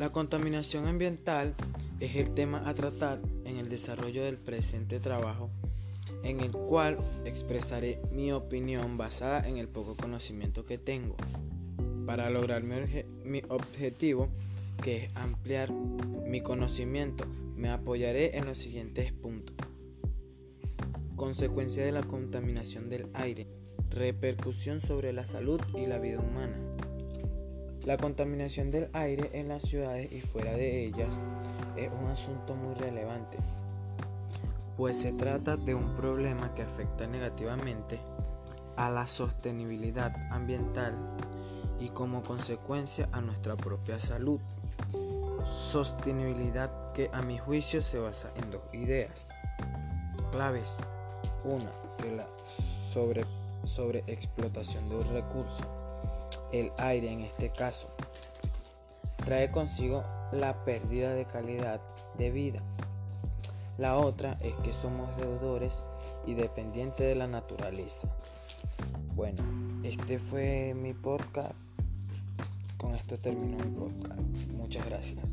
La contaminación ambiental es el tema a tratar en el desarrollo del presente trabajo, en el cual expresaré mi opinión basada en el poco conocimiento que tengo. Para lograr mi, objetivo, que es ampliar mi conocimiento, me apoyaré en los siguientes puntos. Consecuencia de la contaminación del aire. Repercusión sobre la salud y la vida humana. La contaminación del aire en las ciudades y fuera de ellas es un asunto muy relevante, pues se trata de un problema que afecta negativamente a la sostenibilidad ambiental y como consecuencia a nuestra propia salud. Sostenibilidad que a mi juicio se basa en dos ideas claves. Una, que la sobre, sobreexplotación de un recurso el aire en este caso, trae consigo la pérdida de calidad de vida. La otra es que somos deudores y dependientes de la naturaleza. Bueno, este fue mi podcast. Con esto termino mi podcast. Muchas gracias.